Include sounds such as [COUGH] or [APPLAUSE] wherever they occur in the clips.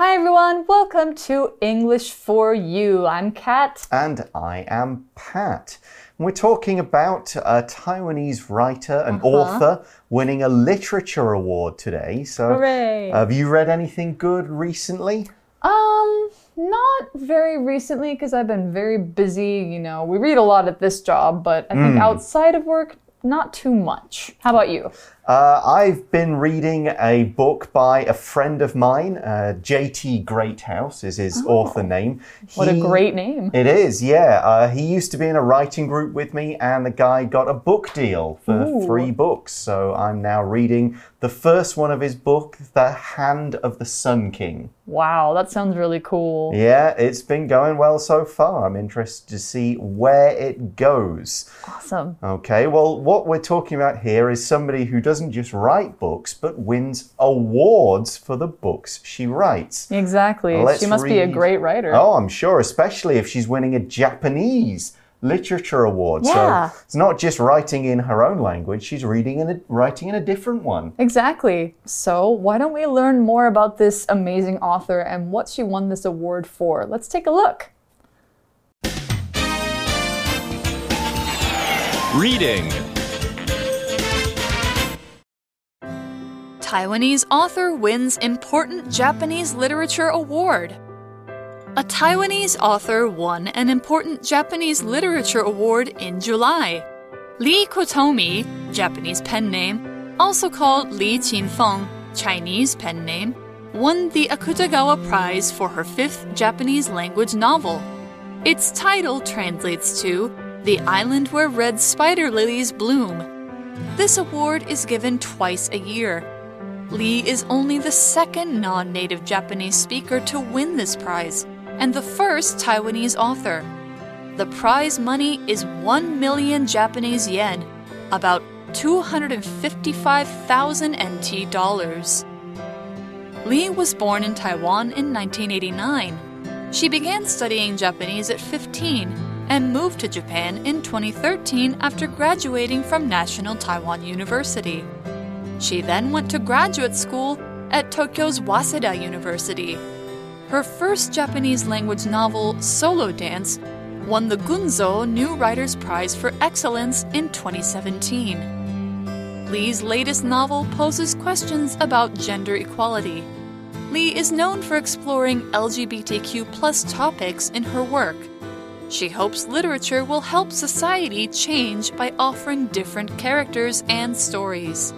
Hi everyone, welcome to English for You. I'm Kat. And I am Pat. We're talking about a Taiwanese writer and Uh-huh. author winning a literature award today. So, Hooray. have you read anything good recently? Um, not very recently because I've been very busy. You know, we read a lot at this job, but I think outside of work, not too much. How about you? Uh, I've been reading a book by a friend of mine, uh, JT Greathouse is his author name. Oh, What a great name. It is, yeah. Uh, he used to be in a writing group with me, and the guy got a book deal for Ooh. three books. So I'm now reading the first one of his book, The Hand of the Sun King. Wow, that sounds really cool. Yeah, it's been going well so far. I'm interested to see where it goes. Awesome. Okay, well, what we're talking about here is somebody who doesn't just write books, but wins awards for the books she writes. Exactly. Let's she must be a great writer. Oh, I'm sure, especially if she's winning a Japanese literature award. Yeah. So it's not just writing in her own language, she's reading and writing in a different one. Exactly. So, why don't we learn more about this amazing author and what she won this award for? Let's take a look. Reading. Taiwanese author wins important Japanese literature award. A Taiwanese author won an important Japanese literature award in July. Li Kotomi, Japanese pen name, also called Li Qinfeng, Chinese pen name, won the Akutagawa Prize for her fifth Japanese language novel. Its title translates to The Island Where Red Spider Lilies Bloom. This award is given twice a year. Lee is only the second non native Japanese speaker to win this prize, and the first Taiwanese author. The prize money is 1 million Japanese yen, about 255,000 NT dollars. Lee was born in Taiwan in 1989. She began studying Japanese at 15 and moved to Japan in 2013 after graduating from National Taiwan University. She then went to graduate school at Tokyo's Waseda University. Her first Japanese language novel, Solo Dance, won the Gunzo New Writers Prize for Excellence in 2017. Lee's latest novel poses questions about gender equality. Lee is known for exploring LGBTQ topics in her work. She hopes literature will help society change by offering different characters and stories.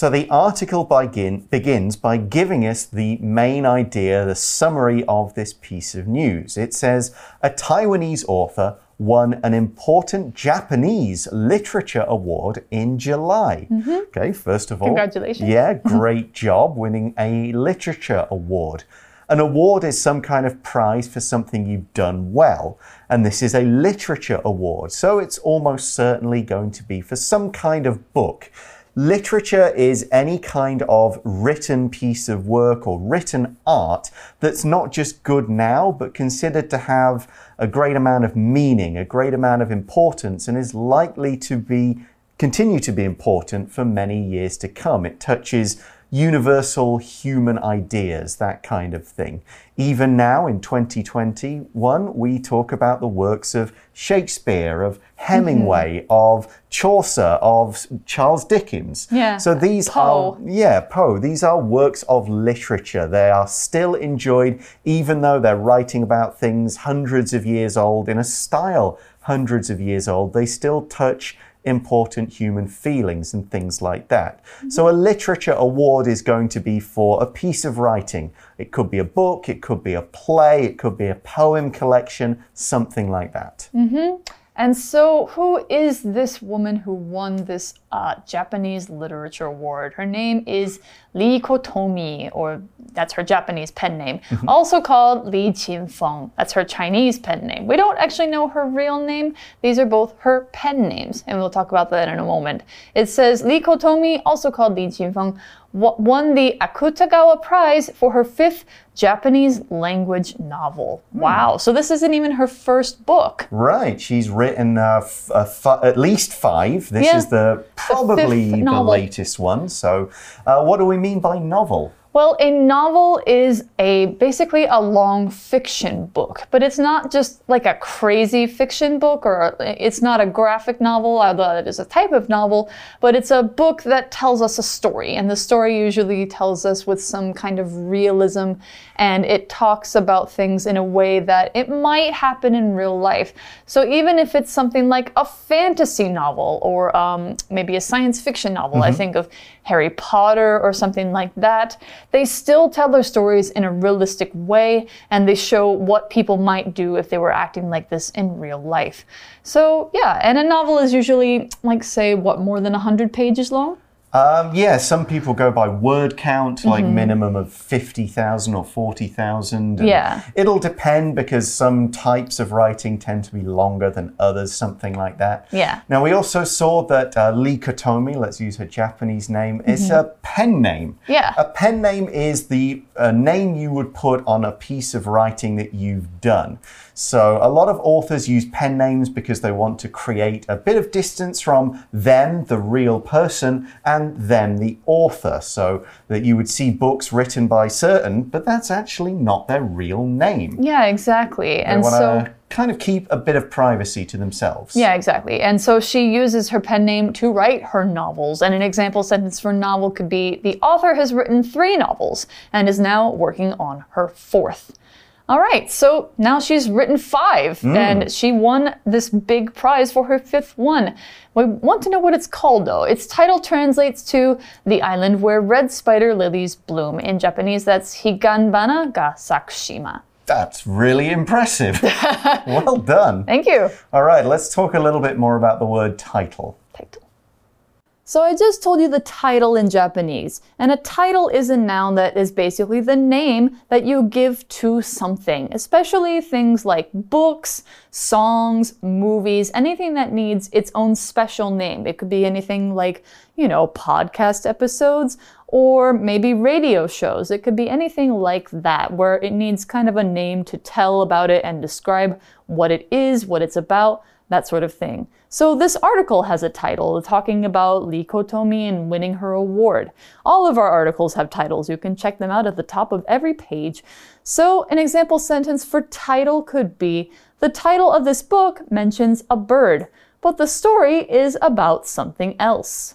So the article begin, begins by giving us the main idea, the summary of this piece of news. It says a Taiwanese author won an important Japanese literature award in July. Mm-hmm. Okay, first of all, Congratulations. Yeah, [LAUGHS] great job winning a literature award. An award is some kind of prize for something you've done well, and this is a literature award, so it's almost certainly going to be for some kind of book. Literature is any kind of written piece of work or written art that's not just good now, but considered to have a great amount of meaning, a great amount of importance, and is likely to be continue to be important for many years to come. It touches universal human ideas, that kind of thing. Even now in 2021, we talk about the works of Shakespeare, of Hemingway, mm-hmm. of Chaucer, of Charles Dickens. Yeah, So these Poe. are yeah, Poe. These are works of literature. They are still enjoyed, even though they're writing about things hundreds of years old in a style hundreds of years old. They still touch important human feelings and things like that. Mm-hmm. So, a literature award is going to be for a piece of writing. It could be a book, it could be a play, it could be a poem collection, something like that. Mm-hmm. And so, who is this woman who won this uh, Japanese Literature Award? Her name is Lee Kotomi, or That's her Japanese pen name. Also called Li Qinfeng. That's her Chinese pen name. We don't actually know her real name. These are both her pen names, and we'll talk about that in a moment. It says Li Kotomi, also called Li Qinfeng, won the Akutagawa Prize for her fifth Japanese language novel. Wow. So this isn't even her first book. Right, she's written uh, f- uh, at least five. This Yeah. is the probably the, novel. latest one. So, uh, what do we mean by novel? Well, a novel is a basically a long fiction book, but it's not just like a crazy fiction book or a- it's not a graphic novel, although it is a type of novel, but it's a book that tells us a story. And the story usually tells us with some kind of realism and it talks about things in a way that it might happen in real life. So even if it's something like a fantasy novel or um, maybe a science fiction novel, I think of Harry Potter or something like that, they still tell their stories in a realistic way and they show what people might do if they were acting like this in real life. So, yeah, and a novel is usually, like, say, what, more than 100 pages long? Um, yeah, some people go by word count, like Mm-hmm. minimum of 50,000 or 40,000. Yeah. It'll depend because some types of writing tend to be longer than others, something like that. Yeah. Now, we also saw that uh, Lee Kotomi, let's use her Japanese name, is a pen name. Mm-hmm. Yeah. A pen name is the uh, name you would put on a piece of writing that you've done. So, a lot of authors use pen names because they want to create a bit of distance from them, the real person, and them, the author. So that you would see books written by certain, but that's actually not their real name. Yeah, exactly. They and so. kind of keep a bit of privacy to themselves. Yeah, exactly. And so she uses her pen name to write her novels. And an example sentence for novel could be The author has written three novels and is now working on her fourth. All right, so now she's written five hmm. and she won this big prize for her fifth one. We want to know what it's called though. Its title translates to The Island Where Red Spider Lilies Bloom. In Japanese, that's Higanbana ga Sakushima. That's really impressive. [LAUGHS] well done. Thank you. All right, let's talk a little bit more about the word title. title. So I just told you the title in Japanese, and a title is a noun that is basically the name that you give to something, especially things like books, songs, movies, anything that needs its own special name. It could be anything like, you know, podcast episodes or maybe radio shows. It could be anything like that where it needs kind of a name to tell about it and describe what it is, what it's about that sort of thing. So this article has a title talking about Lee Kotomi and winning her award. All of our articles have titles. You can check them out at the top of every page. So an example sentence for title could be, the title of this book mentions a bird, but the story is about something else.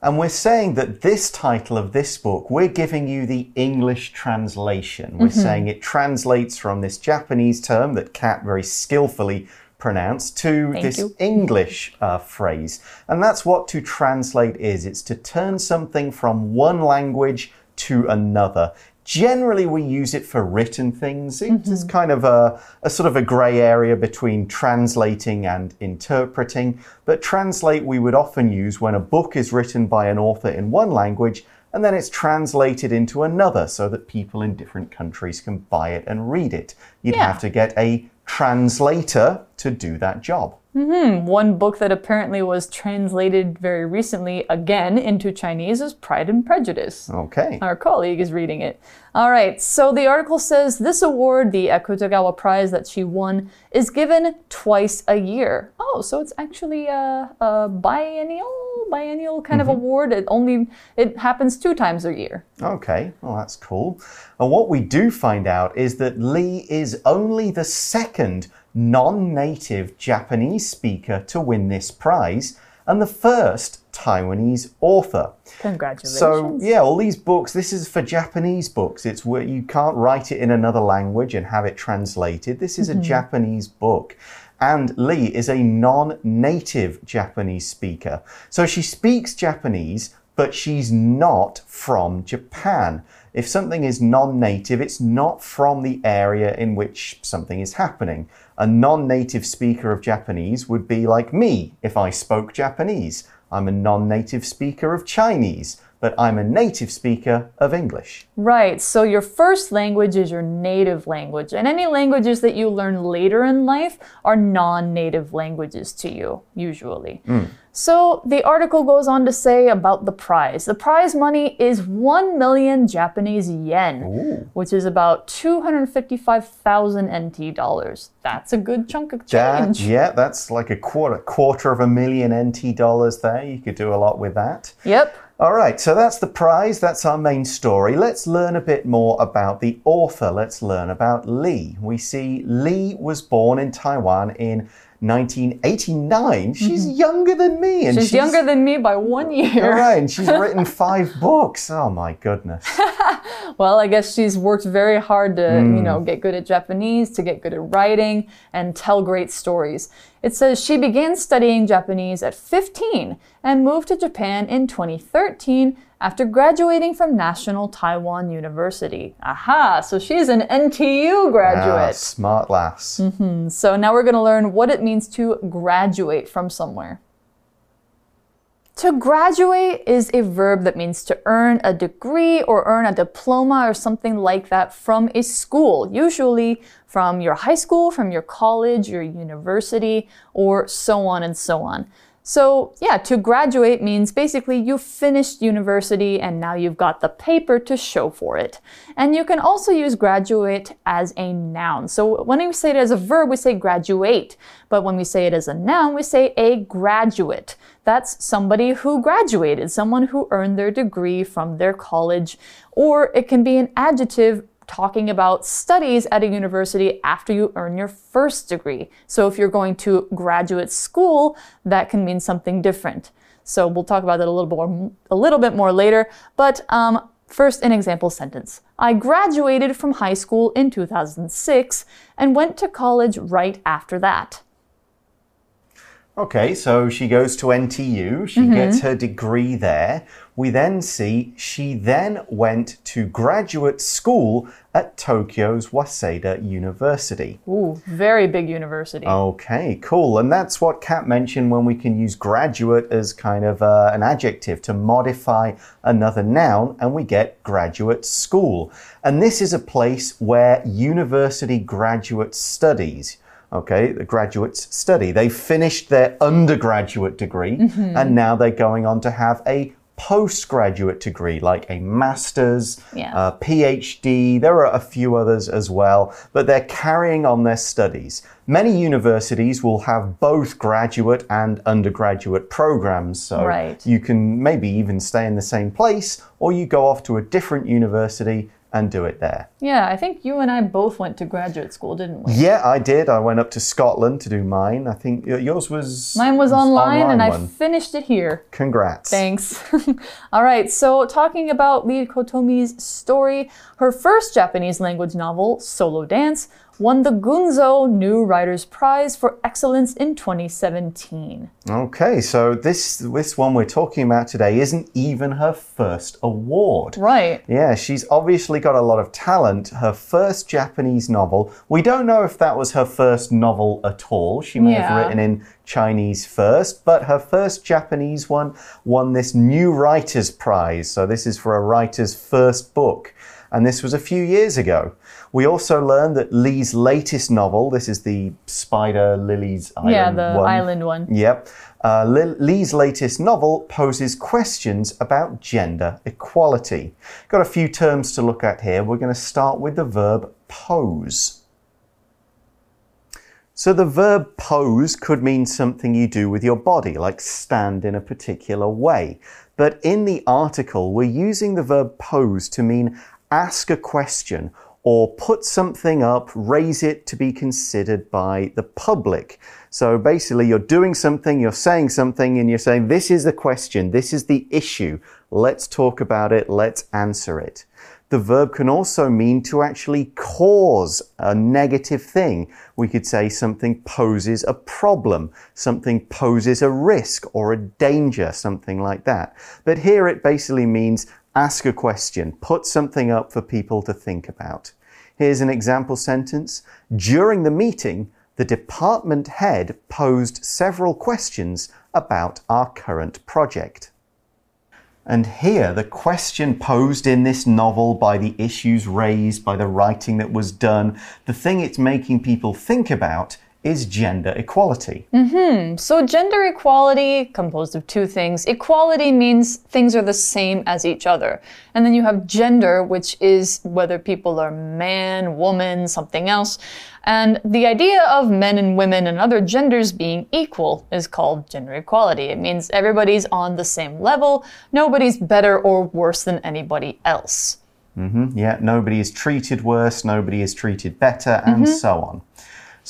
And we're saying that this title of this book, we're giving you the English translation. We're Mm-hmm. saying it translates from this Japanese term that Kat very skillfully pronounced to Thank this you. English uh, phrase. And that's what to translate is it's to turn something from one language to another. Generally, we use it for written things. It's Mm-hmm. kind of a, a sort of a grey area between translating and interpreting. But translate we would often use when a book is written by an author in one language and then it's translated into another so that people in different countries can buy it and read it. You'd Yeah. have to get a translator to do that job. Mm-hmm. One book that apparently was translated very recently again into Chinese is Pride and Prejudice. Okay. Our colleague is reading it. All right, so the article says this award, the Akutagawa Prize that she won, is given twice a year. Oh, so it's actually a, a biennial, biennial kind of mm-hmm. award. It only it happens two times a year. Okay, well, that's cool. And what we do find out is that Lee is only the second non native Japanese speaker to win this prize and the first Taiwanese author. Congratulations. So, yeah, all these books, this is for Japanese books. It's where you can't write it in another language and have it translated. This is a mm-hmm. Japanese book. And Lee is a non native Japanese speaker. So she speaks Japanese, but she's not from Japan. If something is non native, it's not from the area in which something is happening. A non native speaker of Japanese would be like me if I spoke Japanese. I'm a non native speaker of Chinese. but I'm a native speaker of English. Right. So your first language is your native language, and any languages that you learn later in life are non native languages to you, usually. Hmm. So the article goes on to say about the prize. The prize money is 1 million Japanese yen, which is about 255,000 NT dollars. That's a good chunk of That, change. yeah, that's like a quarter quarter of a million NT dollars there. You could do a lot with that. Yep. All right, so that's the prize, that's our main story. Let's learn a bit more about the author. Let's learn about Lee. We see Lee was born in Taiwan in 1989. She's younger than me and Mm-hmm. She's, younger than me by one year. All right, and she's [LAUGHS] written five books. Oh my goodness. [LAUGHS] Well, I guess she's worked very hard to, you know, get good at Japanese, to get good at writing, and tell great stories. It says she began studying Japanese at 15 and moved to Japan in 2013 after graduating from National Taiwan University. Aha, so she's an NTU Ah, graduate. smart lass. So now we're going to learn what it means to graduate from somewhere. To graduate is a verb that means to earn a degree or earn a diploma or something like that from a school, usually from your high school, from your college, your university, or so on and so on. So, yeah, to graduate means basically you finished university and now you've got the paper to show for it. And you can also use graduate as a noun. So, when we say it as a verb, we say graduate. But when we say it as a noun, we say a graduate. That's somebody who graduated, someone who earned their degree from their college. Or it can be an adjective talking about studies at a university after you earn your first degree. So if you're going to graduate school, that can mean something different. So we'll talk about that a little bit more, a little bit more later. But um, first, an example sentence. I graduated from high school in 2006 and went to college right after that. Okay, so she goes to NTU, she Mm-hmm. gets her degree there. We then see she then went to graduate school at Tokyo's Waseda University. Ooh, very big university. Okay, cool. And that's what Kat mentioned when we can use graduate as kind of uh, an adjective to modify another noun, and we get graduate school. And this is a place where university graduates studies. Okay, the graduates study. They finished their undergraduate degree mm-hmm. and now they're going on to have a postgraduate degree, like a master's, Yeah. Uh, a PhD. There are a few others as well, but they're carrying on their studies. Many universities will have both graduate and undergraduate programs, so Right. you can maybe even stay in the same place or you go off to a different university and do it there. Yeah, I think you and I both went to graduate school, didn't we? Yeah, I did. I went up to Scotland to do mine. I think yours was Mine was online, and I finished it here. Congrats. Thanks. [LAUGHS] All right, so talking about Lee Kotomi's story, her first Japanese language novel, Solo Dance, won the Gunzo New Writers Prize for Excellence in 2017. Okay, so this this one we're talking about today isn't even her first award. Right. Yeah, she's obviously got a lot of talent. Her first Japanese novel, we don't know if that was her first novel at all. She may have written in Chinese first, but her first Japanese one won this New Writers Prize. So this is for a writer's first book. And this was a few years ago. We also learned that Lee's latest novel, this is the Spider Lily's Island yeah, the one. island one. Yep. Uh, Lee's latest novel poses questions about gender equality. Got a few terms to look at here. We're going to start with the verb pose. So the verb pose could mean something you do with your body, like stand in a particular way. But in the article, we're using the verb pose to mean ask a question or put something up, raise it to be considered by the public. So basically, you're doing something, you're saying something, and you're saying, This is the question, this is the issue. Let's talk about it, let's answer it. The verb can also mean to actually cause a negative thing. We could say something poses a problem, something poses a risk or a danger, something like that. But here it basically means ask a question, put something up for people to think about. Here's an example sentence. During the meeting, the department head posed several questions about our current project. And here, the question posed in this novel by the issues raised, by the writing that was done, the thing it's making people think about is gender equality. Mm-hmm. So, gender equality composed of two things. Equality means things are the same as each other. And then you have gender, which is whether people are man, woman, something else. And the idea of men and women and other genders being equal is called gender equality. It means everybody's on the same level, nobody's better or worse than anybody else. Mm-hmm. Yeah, nobody is treated worse, nobody is treated better, and mm-hmm. so on.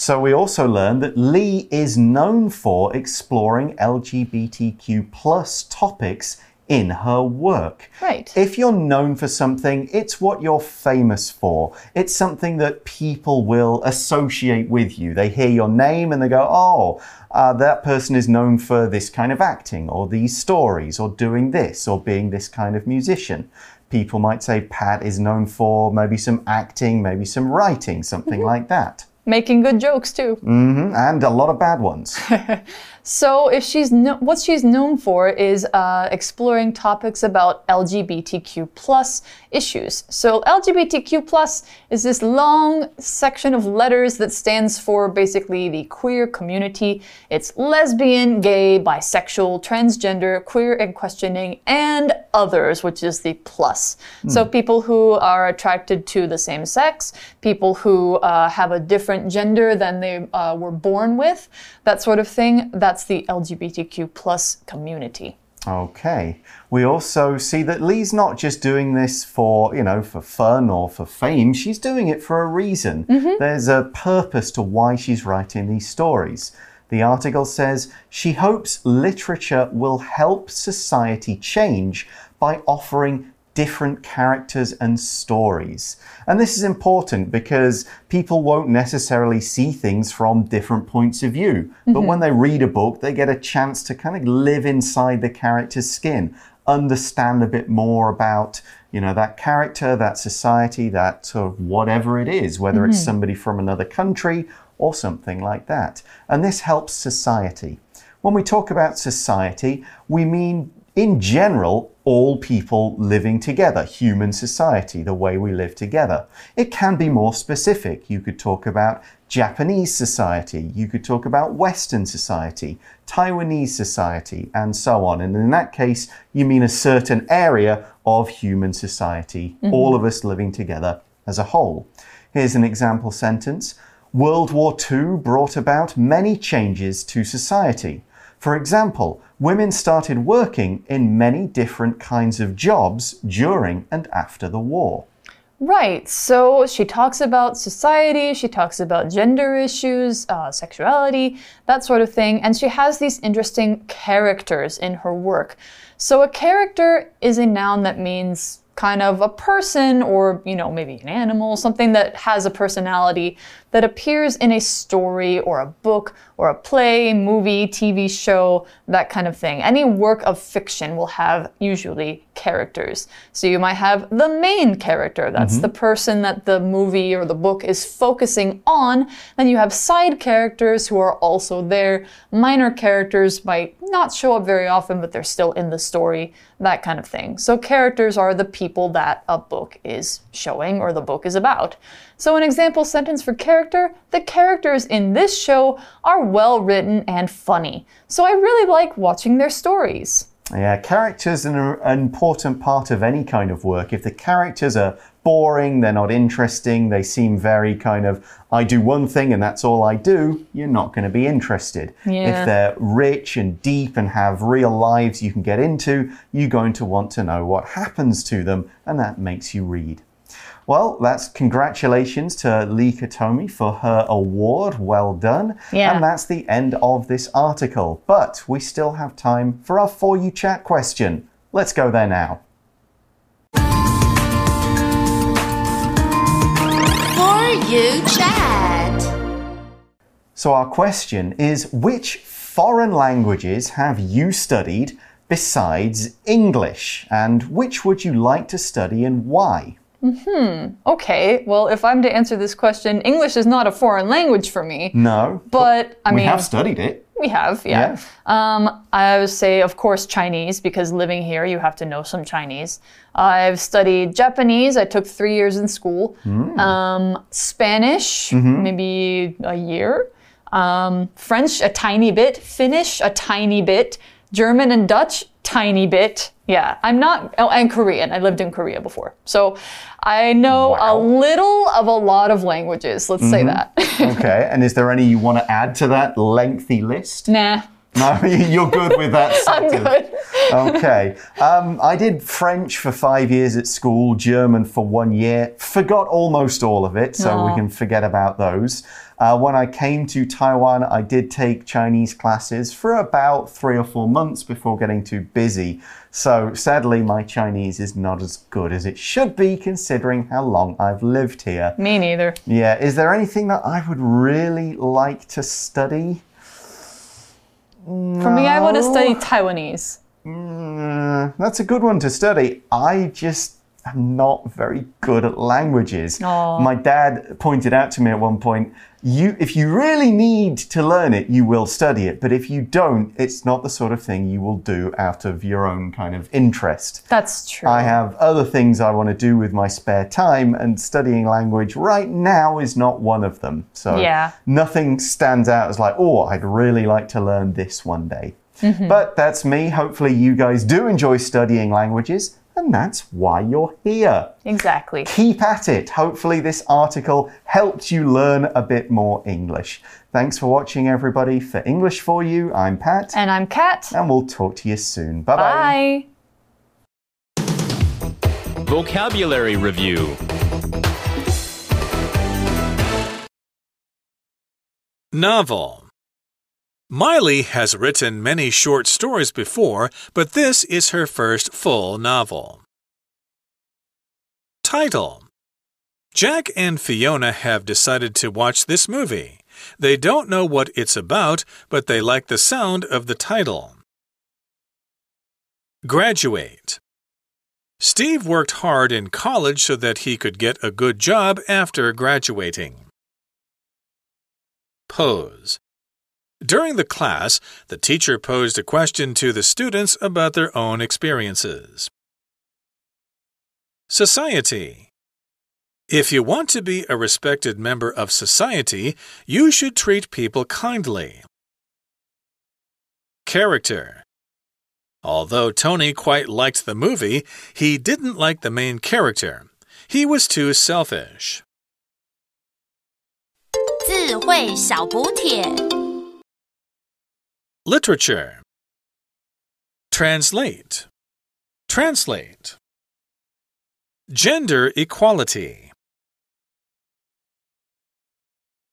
So we also learned that Lee is known for exploring LGBTQ plus topics in her work. Right. If you're known for something, it's what you're famous for. It's something that people will associate with you. They hear your name and they go, oh, uh, that person is known for this kind of acting, or these stories, or doing this, or being this kind of musician. People might say Pat is known for maybe some acting, maybe some writing, something like that. Making good jokes too. hmm And a lot of bad ones. [LAUGHS] So, if she's no, what she's known for is uh, exploring topics about LGBTQ plus issues. So, LGBTQ plus is this long section of letters that stands for basically the queer community. It's lesbian, gay, bisexual, transgender, queer and questioning, and others, which is the plus. So, people who are attracted to the same sex, people who uh, have a different gender than they uh, were born with, that sort of thing. That's the LGBTQ plus community. Okay. We also see that Lee's not just doing this for, you know, for fun or for fame. She's doing it for a reason. There's a purpose to why she's writing these stories. The article says she hopes literature will help society change by offering different characters and stories. And this is important because people won't necessarily see things from different points of view. But mm-hmm. when they read a book, they get a chance to kind of live inside the character's skin, understand a bit more about, you know, that character, that society, that sort of whatever it is, whether it's mm-hmm. somebody from another country or something like that. And this helps society. When we talk about society, we mean in general, all people living together, human society, the way we live together. It can be more specific. You could talk about Japanese society, you could talk about Western society, Taiwanese society, and so on. And in that case, you mean a certain area of human society, mm-hmm. all of us living together as a whole. Here's an example sentence World War II brought about many changes to society. For example, women started working in many different kinds of jobs during and after the war. Right. So she talks about society, she talks about gender issues, uh, sexuality, that sort of thing, and she has these interesting characters in her work. So a character is a noun that means kind of a person or, you know, maybe an animal, something that has a personality that appears in a story or a book or a play, movie, TV show, that kind of thing. Any work of fiction will have usually characters. So you might have the main character, that's mm-hmm. the person that the movie or the book is focusing on. Then you have side characters who are also there. Minor characters might not show up very often, but they're still in the story, that kind of thing. So characters are the people that a book is showing or the book is about. So, an example sentence for character the characters in this show are well written and funny. So, I really like watching their stories. Yeah, characters are an important part of any kind of work. If the characters are boring, they're not interesting, they seem very kind of, I do one thing and that's all I do, you're not going to be interested. Yeah. If they're rich and deep and have real lives you can get into, you're going to want to know what happens to them, and that makes you read. Well, that's congratulations to Lee Kotomi for her award. Well done. Yeah. And that's the end of this article. But we still have time for our For You Chat question. Let's go there now. For You Chat. So, our question is Which foreign languages have you studied besides English? And which would you like to study and why? Okay, well, if I'm to answer this question, English is not a foreign language for me. No. But, I we mean- we have studied it. we have, yeah. Um, I would say, of course, Chinese, because living here, you have to know some Chinese. I've studied Japanese. I took three years in school. Um, Spanish, Hmm. maybe a year. Um, French, a tiny bit. Finnish, a tiny bit. German and Dutch, tiny bit. Yeah, I'm not. Oh, and Korean. I lived in Korea before. So I know a little of a lot of languages. Let's say mm-hmm. that. [LAUGHS] Okay. And is there any you want to add to that lengthy list? nah, No, [LAUGHS] you're good with that. [LAUGHS] I'm good. Okay. Um, I did French for five years at school, German for one year. Forgot almost all of it, so we can forget about those. Uh, when I came to Taiwan, I did take Chinese classes for about three or four months before getting too busy. So sadly, my Chinese is not as good as it should be, considering how long I've lived here. Me neither. Yeah, is there anything that I would really like to study? For me, I want to study Taiwanese. Mm, that's a good one to study. I just am not very good at languages. Aw. My dad pointed out to me at one point, you if you really need to learn it, you will study it, but if you don't, it's not the sort of thing you will do out of your own kind of interest. That's true. I have other things I want to do with my spare time, and studying language right now is not one of them. So Yeah. nothing stands out as like, oh, I'd really like to learn this one day. Mm-hmm. But that's me. Hopefully, you guys do enjoy studying languages, and that's why you're here. exactly. Keep at it. Hopefully, this article helped you learn a bit more English. Thanks for watching, everybody. For English for You, I'm Pat, And I'm Kat. and we'll talk to you soon. Bye bye. Bye. Vocabulary Review Novel. Miley has written many short stories before, but this is her first full novel. Title Jack and Fiona have decided to watch this movie. They don't know what it's about, but they like the sound of the title. Graduate. Steve worked hard in college so that he could get a good job after graduating. Pose. During the class, the teacher posed a question to the students about their own experiences. Society. If you want to be a respected member of society, you should treat people kindly. Character. Although Tony quite liked the movie, he didn't like the main character. He was too selfish. 智慧小补帖。 Literature. Translate. Translate. Gender equality.